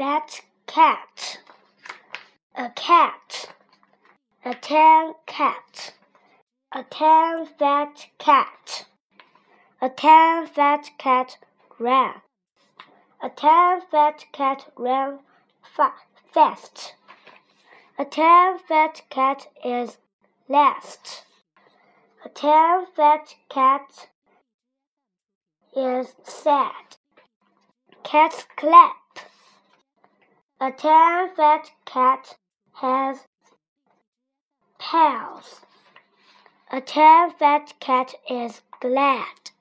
fat cat. A cat. A tan cat. A tan fat cat. A tan fat cat ran. A tan fat cat ran fa fast. A tan fat cat is last. A tan fat cat is sad. Cats clap. A tan fat cat has pals. A tan fat cat is glad.